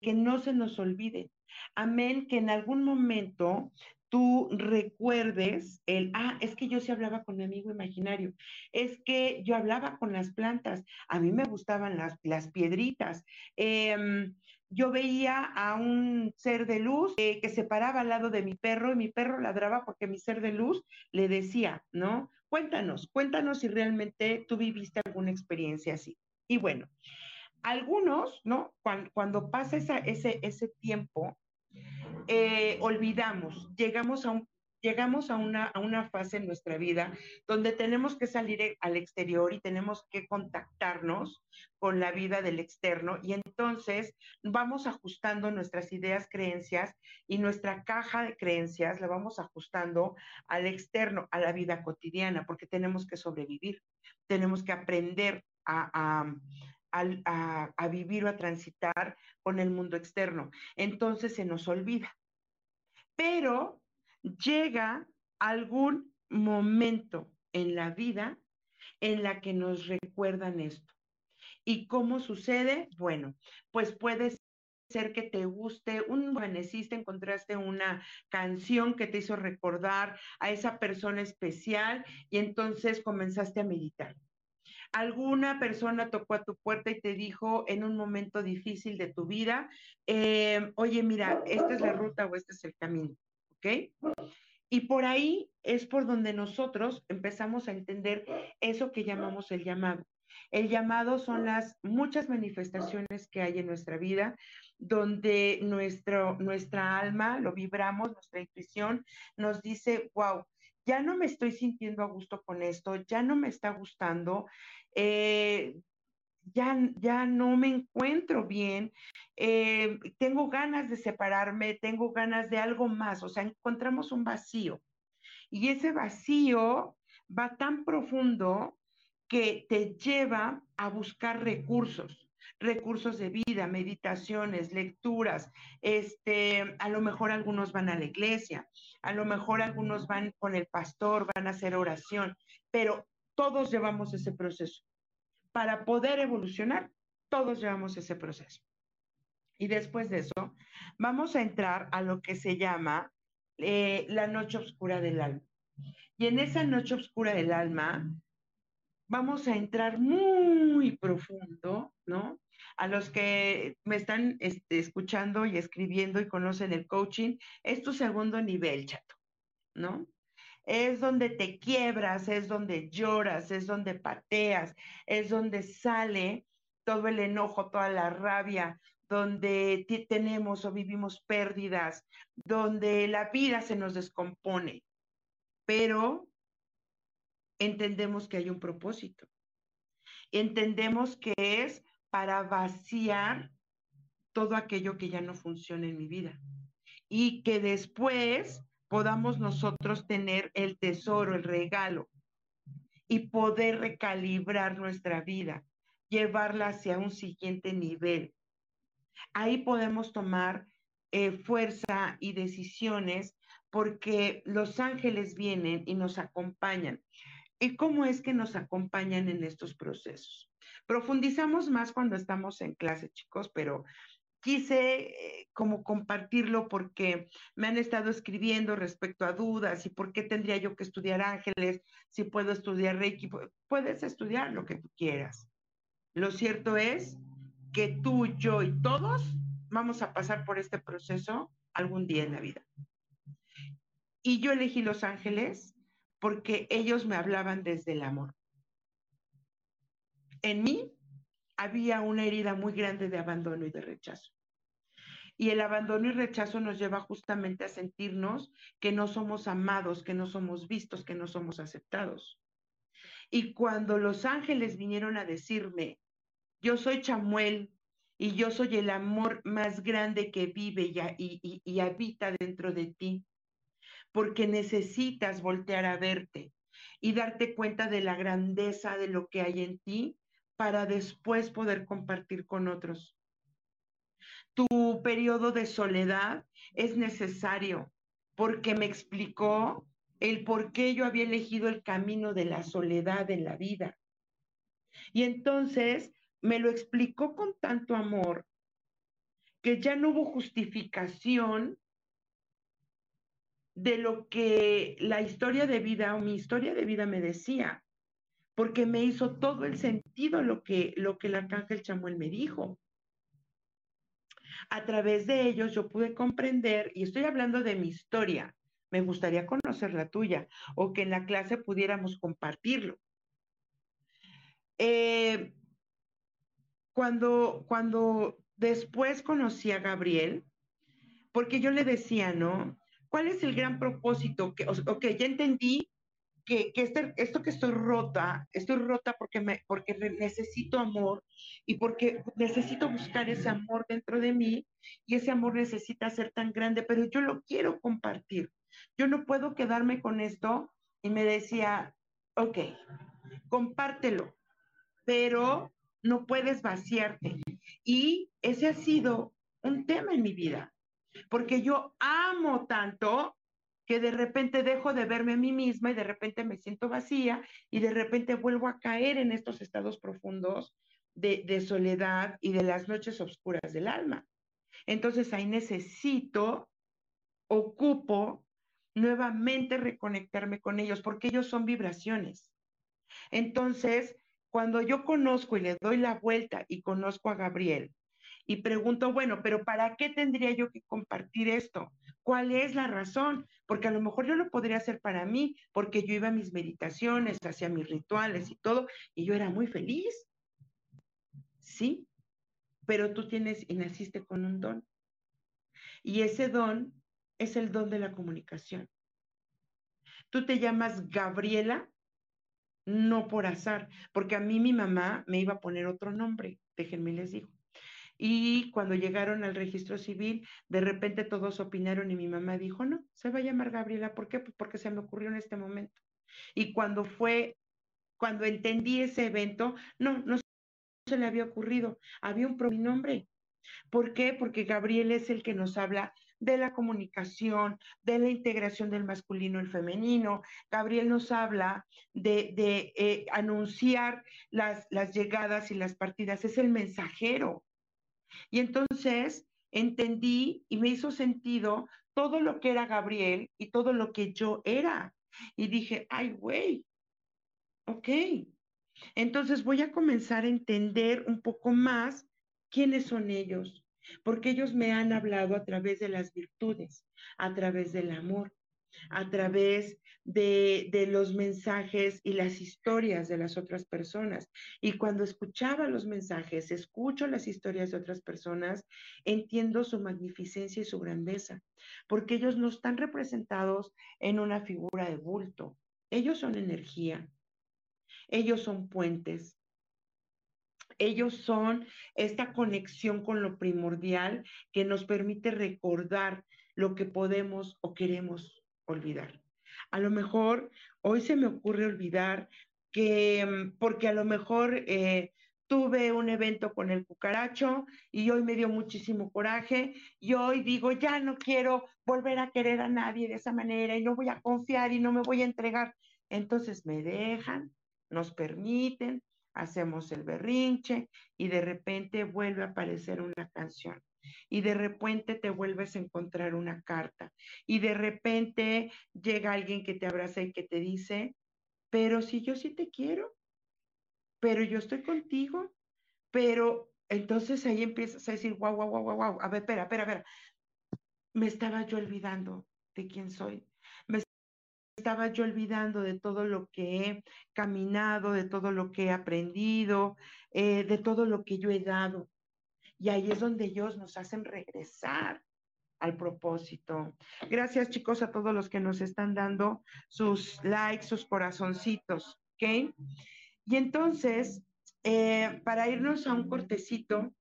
que no se nos olvide. Amén, que en algún momento tú recuerdes el, ah, es que yo sí hablaba con mi amigo imaginario, es que yo hablaba con las plantas, a mí me gustaban las, las piedritas. Em, yo veía a un ser de luz eh, que se paraba al lado de mi perro y mi perro ladraba porque mi ser de luz le decía, ¿no? Cuéntanos, cuéntanos si realmente tú viviste alguna experiencia así. Y bueno, algunos, ¿no? Cuando, pasa ese, ese tiempo, eh, olvidamos, llegamos a un llegamos a una, a una fase en nuestra vida donde tenemos que salir e, al exterior y tenemos que contactarnos con la vida del externo y entonces vamos ajustando nuestras ideas, creencias y nuestra caja de creencias la vamos ajustando al externo, a la vida cotidiana, porque tenemos que sobrevivir, tenemos que aprender a, vivir o a transitar con el mundo externo. Entonces se nos olvida. Pero llega algún momento en la vida en la que nos recuerdan esto. ¿Y cómo sucede? Bueno, pues puede ser que te guste, un beneciste, encontraste una canción que te hizo recordar a esa persona especial y entonces comenzaste a meditar alguna persona tocó a tu puerta y te dijo en un momento difícil de tu vida, eh, oye, mira, esta es la ruta o este es el camino, ¿ok? Y por ahí es por donde nosotros empezamos a entender eso que llamamos el llamado. El llamado son las muchas manifestaciones que hay en nuestra vida, donde nuestro, nuestra alma, lo vibramos, nuestra intuición nos dice, wow, ya no me estoy sintiendo a gusto con esto, ya no me está gustando, eh, ya, ya no me encuentro bien, eh, tengo ganas de separarme, tengo ganas de algo más, o sea, encontramos un vacío. Y ese vacío va tan profundo que te lleva a buscar recursos recursos de vida, meditaciones, lecturas, este, a lo mejor algunos van a la iglesia, a lo mejor algunos van con el pastor, van a hacer oración, pero todos llevamos ese proceso. Para poder evolucionar, todos llevamos ese proceso. Y después de eso, vamos a entrar a lo que se llama eh, la noche oscura del alma. Y en esa noche oscura del alma, vamos a entrar muy profundo, ¿no? A los que me están este, escuchando y escribiendo y conocen el coaching, es tu segundo nivel, chato, ¿no? Es donde te quiebras, es donde lloras, es donde pateas, es donde sale todo el enojo, toda la rabia, donde tenemos o vivimos pérdidas, donde la vida se nos descompone. Pero entendemos que hay un propósito. Entendemos que es para vaciar todo aquello que ya no funciona en mi vida y que después podamos nosotros tener el tesoro, el regalo y poder recalibrar nuestra vida, llevarla hacia un siguiente nivel. Ahí podemos tomar eh, fuerza y decisiones porque los ángeles vienen y nos acompañan. ¿Y cómo es que nos acompañan en estos procesos? Profundizamos más cuando estamos en clase, chicos, pero quise eh, como compartirlo porque me han estado escribiendo respecto a dudas y por qué tendría yo que estudiar ángeles, si puedo estudiar Reiki. Puedes estudiar lo que tú quieras. Lo cierto es que tú, yo y todos vamos a pasar por este proceso algún día en la vida. Y yo elegí Los Ángeles porque ellos me hablaban desde el amor. En mí había una herida muy grande de abandono y de rechazo. Y el abandono y rechazo nos lleva justamente a sentirnos que no somos amados, que no somos vistos, que no somos aceptados. Y cuando los ángeles vinieron a decirme, yo soy Chamuel y yo soy el amor más grande que vive y, y habita dentro de ti, porque necesitas voltear a verte y darte cuenta de la grandeza de lo que hay en ti para después poder compartir con otros. Tu periodo de soledad es necesario porque me explicó el por qué yo había elegido el camino de la soledad en la vida. Y entonces me lo explicó con tanto amor que ya no hubo justificación de lo que la historia de vida o mi historia de vida me decía, porque me hizo todo el sentido lo que, lo que el arcángel Chamuel me dijo. A través de ellos yo pude comprender, y estoy hablando de mi historia, me gustaría conocer la tuya, o que en la clase pudiéramos compartirlo. Eh, cuando, cuando después conocí a Gabriel, porque yo le decía, ¿no? ¿Cuál es el gran propósito? Que, ok, ya entendí que, este, esto que estoy rota, estoy rota porque, me, porque necesito amor y porque necesito buscar ese amor dentro de mí y ese amor necesita ser tan grande, pero yo lo quiero compartir. Yo no puedo quedarme con esto y me decía, ok, compártelo, pero no puedes vaciarte. Y ese ha sido un tema en mi vida porque yo amo tanto que de repente dejo de verme a mí misma y de repente me siento vacía y de repente vuelvo a caer en estos estados profundos de, soledad y de las noches oscuras del alma. Entonces ahí necesito, ocupo nuevamente reconectarme con ellos porque ellos son vibraciones. Entonces, cuando yo conozco y le doy la vuelta y conozco a Gabriel y pregunto, bueno, pero ¿para qué tendría yo que compartir esto? ¿Cuál es la razón? Porque a lo mejor yo lo podría hacer para mí, porque yo iba a mis meditaciones, hacía mis rituales y todo, y yo era muy feliz. Sí, pero tú tienes y naciste con un don. Y ese don es el don de la comunicación. Tú te llamas Gabriela, no por azar, porque a mí mi mamá me iba a poner otro nombre, déjenme les digo. Y cuando llegaron al registro civil, de repente todos opinaron y mi mamá dijo, no, se va a llamar Gabriela. ¿Por qué? Pues porque se me ocurrió en este momento. Y cuando fue, cuando entendí ese evento, no, no se le había ocurrido, había un pronombre. ¿Por qué? Porque Gabriel es el que nos habla de la comunicación, de la integración del masculino y el femenino. Gabriel nos habla de, eh, anunciar las, las llegadas y las partidas, es el mensajero. Y entonces entendí y me hizo sentido todo lo que era Gabriel y todo lo que yo era. Y dije, ay, güey, ok. Entonces voy a comenzar a entender un poco más quiénes son ellos, porque ellos me han hablado a través de las virtudes, a través del amor, a través de, los mensajes y las historias de las otras personas. Y cuando escuchaba los mensajes, escucho las historias de otras personas, entiendo su magnificencia y su grandeza, porque ellos no están representados en una figura de bulto, ellos son energía, ellos son puentes, ellos son esta conexión con lo primordial que nos permite recordar lo que podemos o queremos olvidar. A lo mejor hoy se me ocurre olvidar que, mm, porque a lo mejor eh, tuve un evento con el cucaracho y hoy me dio muchísimo coraje y hoy digo, ya no quiero volver a querer a nadie de esa manera y no voy a confiar y no me voy a entregar. Entonces me dejan, nos permiten, hacemos el berrinche y de repente vuelve a aparecer una canción y de repente te vuelves a encontrar una carta y de repente llega alguien que te abraza y que te dice, pero si yo sí te quiero, pero yo estoy contigo, pero entonces ahí empiezas a decir, guau, guau, guau, guau, guau, a ver, espera, espera, espera, me estaba yo olvidando de quién soy, me estaba yo olvidando de todo lo que he caminado, de todo lo que he aprendido, eh, de todo lo que yo he dado. Y ahí es donde ellos nos hacen regresar al propósito. Gracias chicos a todos los que nos están dando sus likes, sus corazoncitos, ¿ok? Y entonces, eh, para irnos a un cortecito,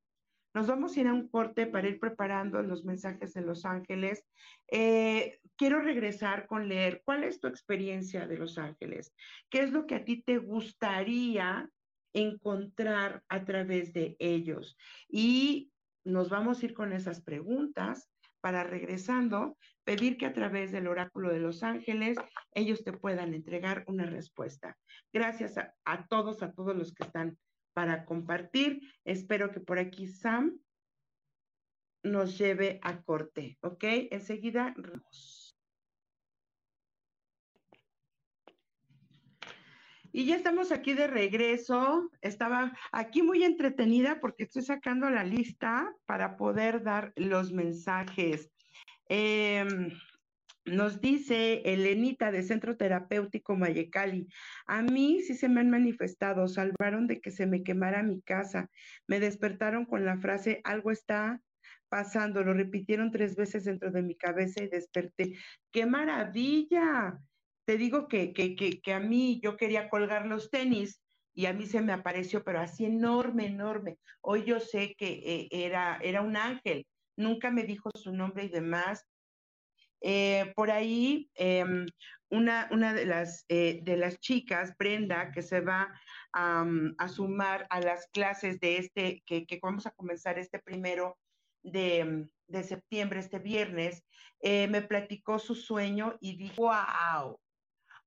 nos vamos a ir a un corte para ir preparando los mensajes de Los Ángeles. Eh, quiero regresar con leer cuál es tu experiencia de Los Ángeles, qué es lo que a ti te gustaría encontrar a través de ellos. Y nos vamos a ir con esas preguntas para regresando, pedir que a través del oráculo de los ángeles ellos te puedan entregar una respuesta. Gracias a, todos, a todos los que están para compartir. Espero que por aquí Sam nos lleve a corte, ¿ok? Enseguida. Y ya estamos aquí de regreso. Estaba aquí muy entretenida porque estoy sacando la lista para poder dar los mensajes. Eh, nos dice Elenita de Centro Terapéutico Mayecali, a mí sí se me han manifestado, salvaron de que se me quemara mi casa, me despertaron con la frase, algo está pasando, lo repitieron tres veces dentro de mi cabeza y desperté. ¡Qué maravilla! Te digo que, que, que, a mí yo quería colgar los tenis y a mí se me apareció, pero así enorme, enorme. Hoy yo sé que eh, era, era un ángel, nunca me dijo su nombre y demás, eh, por ahí, em, una, una de, las, eh, de las chicas, Brenda, que se va a sumar a las clases de este, que, que, vamos a comenzar este primero de, de septiembre, este viernes, me platicó su sueño y dijo, wow,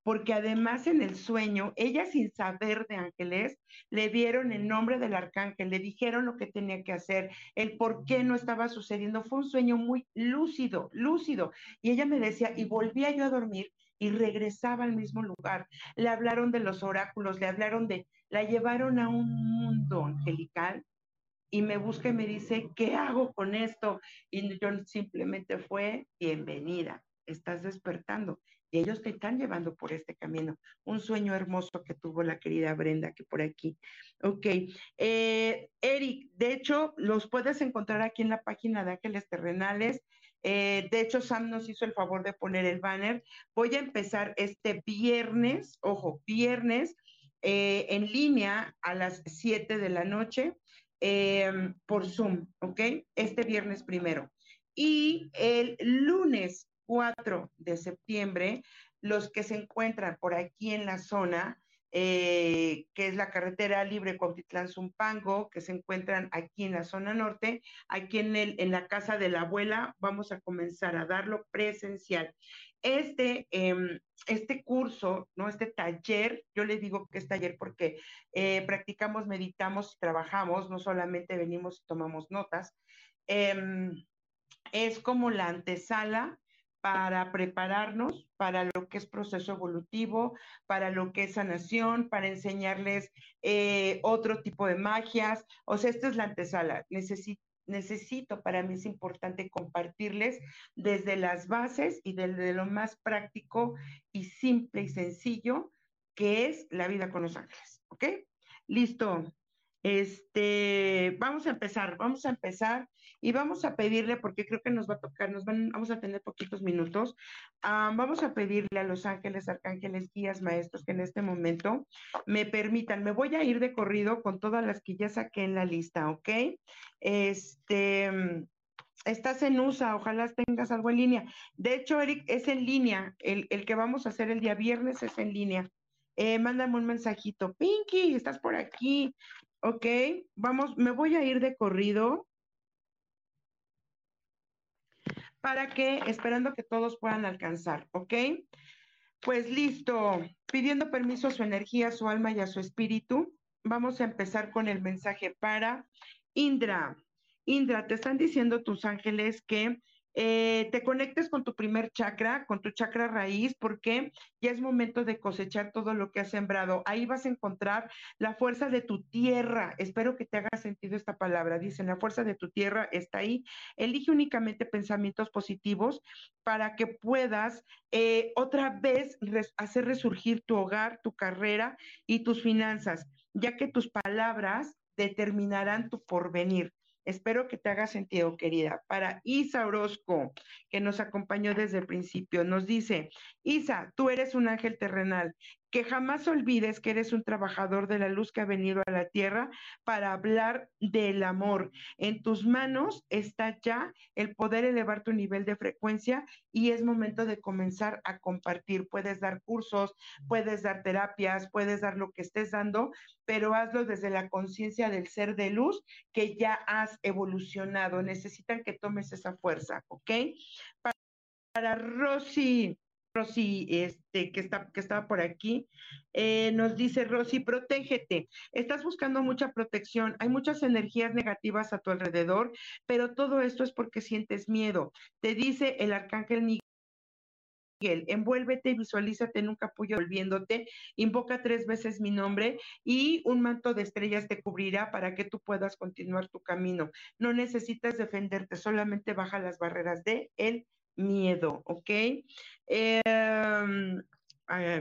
porque además en el sueño, ella sin saber de ángeles, le dieron el nombre del arcángel, le dijeron lo que tenía que hacer, el por qué no estaba sucediendo. Fue un sueño muy lúcido, lúcido. Y ella me decía, y volvía yo a dormir y regresaba al mismo lugar. Le hablaron de los oráculos, le hablaron de, la llevaron a un mundo angelical y me busca y me dice, ¿qué hago con esto? Y yo simplemente fue, bienvenida, estás despertando y ellos te están llevando por este camino. Un sueño hermoso que tuvo la querida Brenda, que por aquí. Ok. Eh, Eric, de hecho, los puedes encontrar aquí en la página de Ángeles Terrenales. Eh, de hecho, Sam nos hizo el favor de poner el banner. Voy a empezar este viernes, ojo, viernes, eh, en línea a las 7 de la noche por Zoom, ¿ok? Este viernes primero. Y el lunes 4 de septiembre, los que se encuentran por aquí en la zona, eh, que es la carretera libre Cuautitlán-Zumpango, que se encuentran aquí en la zona norte, aquí en, el, en la casa de la abuela, vamos a comenzar a darlo presencial. Este, em, este curso, ¿no? Este taller, yo le digo que es taller porque eh, practicamos, meditamos y trabajamos, no solamente venimos y tomamos notas, em, es como la antesala para prepararnos para lo que es proceso evolutivo, para lo que es sanación, para enseñarles eh, otro tipo de magias. O sea, esta es la antesala. Necesito necesito, para mí es importante compartirles desde las bases y desde lo más práctico y simple y sencillo que es la vida con los ángeles. ¿Ok? Listo. Este, vamos a empezar, vamos a empezar y vamos a pedirle, porque creo que nos va a tocar, nos van, vamos a tener poquitos minutos, ah, vamos a pedirle a los ángeles, arcángeles, guías, maestros que en este momento me permitan, me voy a ir de corrido con todas las que ya saqué en la lista, ¿ok? Este, estás en USA, ojalá tengas algo en línea. De hecho, Eric, es en línea, el, el que vamos a hacer el día viernes es en línea. Eh, mándame un mensajito, Pinky, estás por aquí. Ok, vamos, me voy a ir de corrido para que, esperando que todos puedan alcanzar, ¿ok? Pues listo, pidiendo permiso a su energía, a su alma y a su espíritu, vamos a empezar con el mensaje para Indra. Indra, te están diciendo tus ángeles que eh, te conectes con tu primer chakra, con tu chakra raíz, porque ya es momento de cosechar todo lo que has sembrado. Ahí vas a encontrar la fuerza de tu tierra. Espero que te haga sentido esta palabra. Dicen, la fuerza de tu tierra está ahí. Elige únicamente pensamientos positivos para que puedas eh, otra vez hacer resurgir tu hogar, tu carrera y tus finanzas, ya que tus palabras determinarán tu porvenir. Espero que te haga sentido, querida. Para Isa Orozco, que nos acompañó desde el principio, nos dice, Isa, tú eres un ángel terrenal que jamás olvides que eres un trabajador de la luz que ha venido a la tierra para hablar del amor. En tus manos está ya el poder elevar tu nivel de frecuencia y es momento de comenzar a compartir. Puedes dar cursos, puedes dar terapias, puedes dar lo que estés dando, pero hazlo desde la conciencia del ser de luz que ya has evolucionado. Necesitan que tomes esa fuerza, ¿ok? Para, Rosy. Rosy, este, que, está, que estaba por aquí, eh, nos dice Rosy, protégete. Estás buscando mucha protección. Hay muchas energías negativas a tu alrededor, pero todo esto es porque sientes miedo. Te dice el arcángel Miguel. Envuélvete y visualízate en un capullo volviéndote, invoca tres veces mi nombre y un manto de estrellas te cubrirá para que tú puedas continuar tu camino. No necesitas defenderte, solamente baja las barreras de él miedo, ¿ok? Em,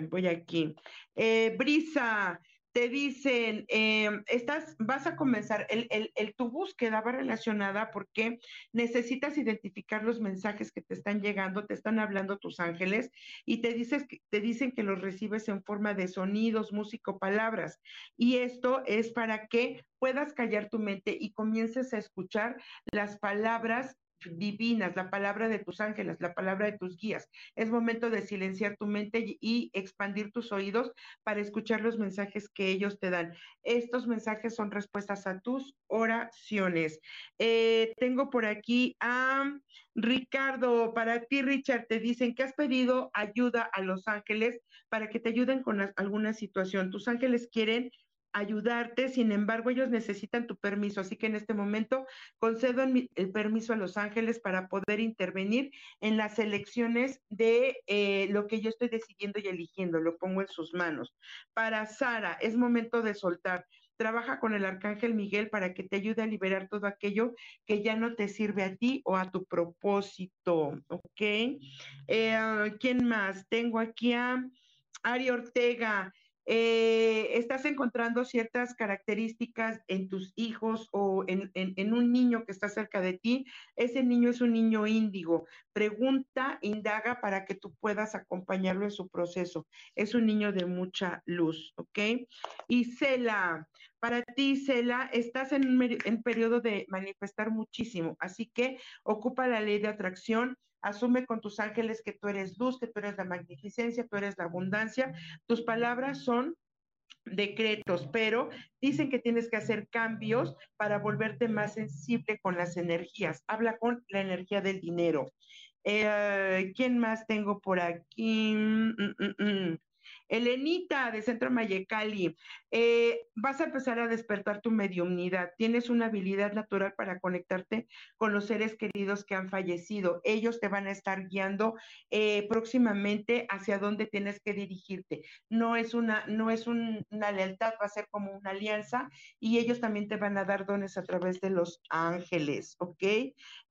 voy aquí. Eh, Brisa, te dicen, em, estás, vas a comenzar, el, el, tu búsqueda va relacionada porque necesitas identificar los mensajes que te están llegando, te están hablando tus ángeles y te, dices, te dicen que los recibes en forma de sonidos, música o palabras. Y esto es para que puedas callar tu mente y comiences a escuchar las palabras divinas, la palabra de tus ángeles, la palabra de tus guías. Es momento de silenciar tu mente y, expandir tus oídos para escuchar los mensajes que ellos te dan. Estos mensajes son respuestas a tus oraciones. Eh, tengo por aquí a Ricardo, para ti, Richard, te dicen que has pedido ayuda a los ángeles para que te ayuden con alguna situación. Tus ángeles quieren ayudarte, sin embargo, ellos necesitan tu permiso, así que en este momento concedo el permiso a los ángeles para poder intervenir en las elecciones de eh, lo que yo estoy decidiendo y eligiendo, lo pongo en sus manos. Para Sara, es momento de soltar. Trabaja con el arcángel Miguel para que te ayude a liberar todo aquello que ya no te sirve a ti o a tu propósito, ¿ok? Eh, ¿Quién más? Tengo aquí a Ari Ortega. Eh, estás encontrando ciertas características en tus hijos o en, un niño que está cerca de ti, ese niño es un niño índigo. Pregunta, indaga para que tú puedas acompañarlo en su proceso. Es un niño de mucha luz, ¿ok? Y Cela, para ti, Cela, estás en un periodo de manifestar muchísimo, así que ocupa la ley de atracción Asume con tus ángeles que tú eres luz, que tú eres la magnificencia, tú eres la abundancia. Tus palabras son decretos, pero dicen que tienes que hacer cambios para volverte más sensible con las energías. Habla con la energía del dinero. Eh, ¿Quién más tengo por aquí? Mm, mm, mm, Elenita de Centro Mayecali, eh, vas a empezar a despertar tu mediumnidad. Tienes una habilidad natural para conectarte con los seres queridos que han fallecido. Ellos te van a estar guiando eh, próximamente hacia dónde tienes que dirigirte. No es una, no es una lealtad, va a ser como una alianza y ellos también te van a dar dones a través de los ángeles, ¿ok?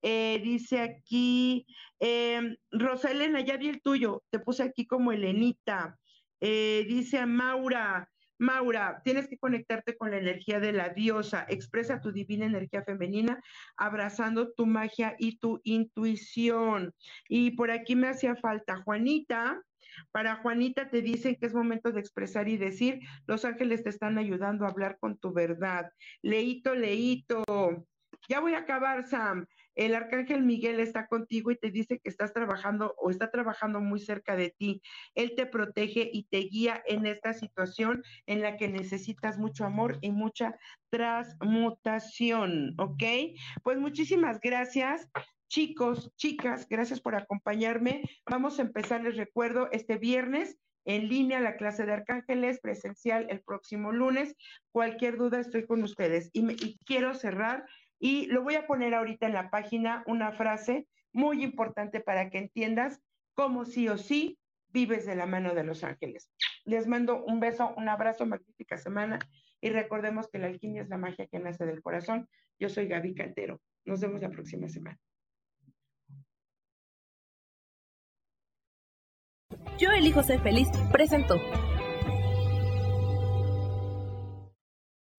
Eh, dice aquí, eh, Rosa Elena, ya vi el tuyo, te puse aquí como Elenita. Eh, dice Maura, Maura, tienes que conectarte con la energía de la diosa, expresa tu divina energía femenina, abrazando tu magia y tu intuición. Y por aquí me hacía falta Juanita. Para Juanita te dicen que es momento de expresar y decir, los ángeles te están ayudando a hablar con tu verdad. Leito, leito. Ya voy a acabar, Sam el arcángel Miguel está contigo y te dice que estás trabajando o está trabajando muy cerca de ti. Él te protege y te guía en esta situación en la que necesitas mucho amor y mucha transmutación, ¿ok? Pues muchísimas gracias. Chicos, chicas, gracias por acompañarme. Vamos a empezar, les recuerdo, este viernes en línea la clase de arcángeles presencial el próximo lunes. Cualquier duda estoy con ustedes. Y, y quiero cerrar y lo voy a poner ahorita en la página una frase muy importante para que entiendas cómo sí o sí vives de la mano de los ángeles. Les mando un beso, un abrazo, magnífica semana y recordemos que la alquimia es la magia que nace del corazón. Yo soy Gaby Cantero. Nos vemos la próxima semana. Yo elijo ser feliz, presento.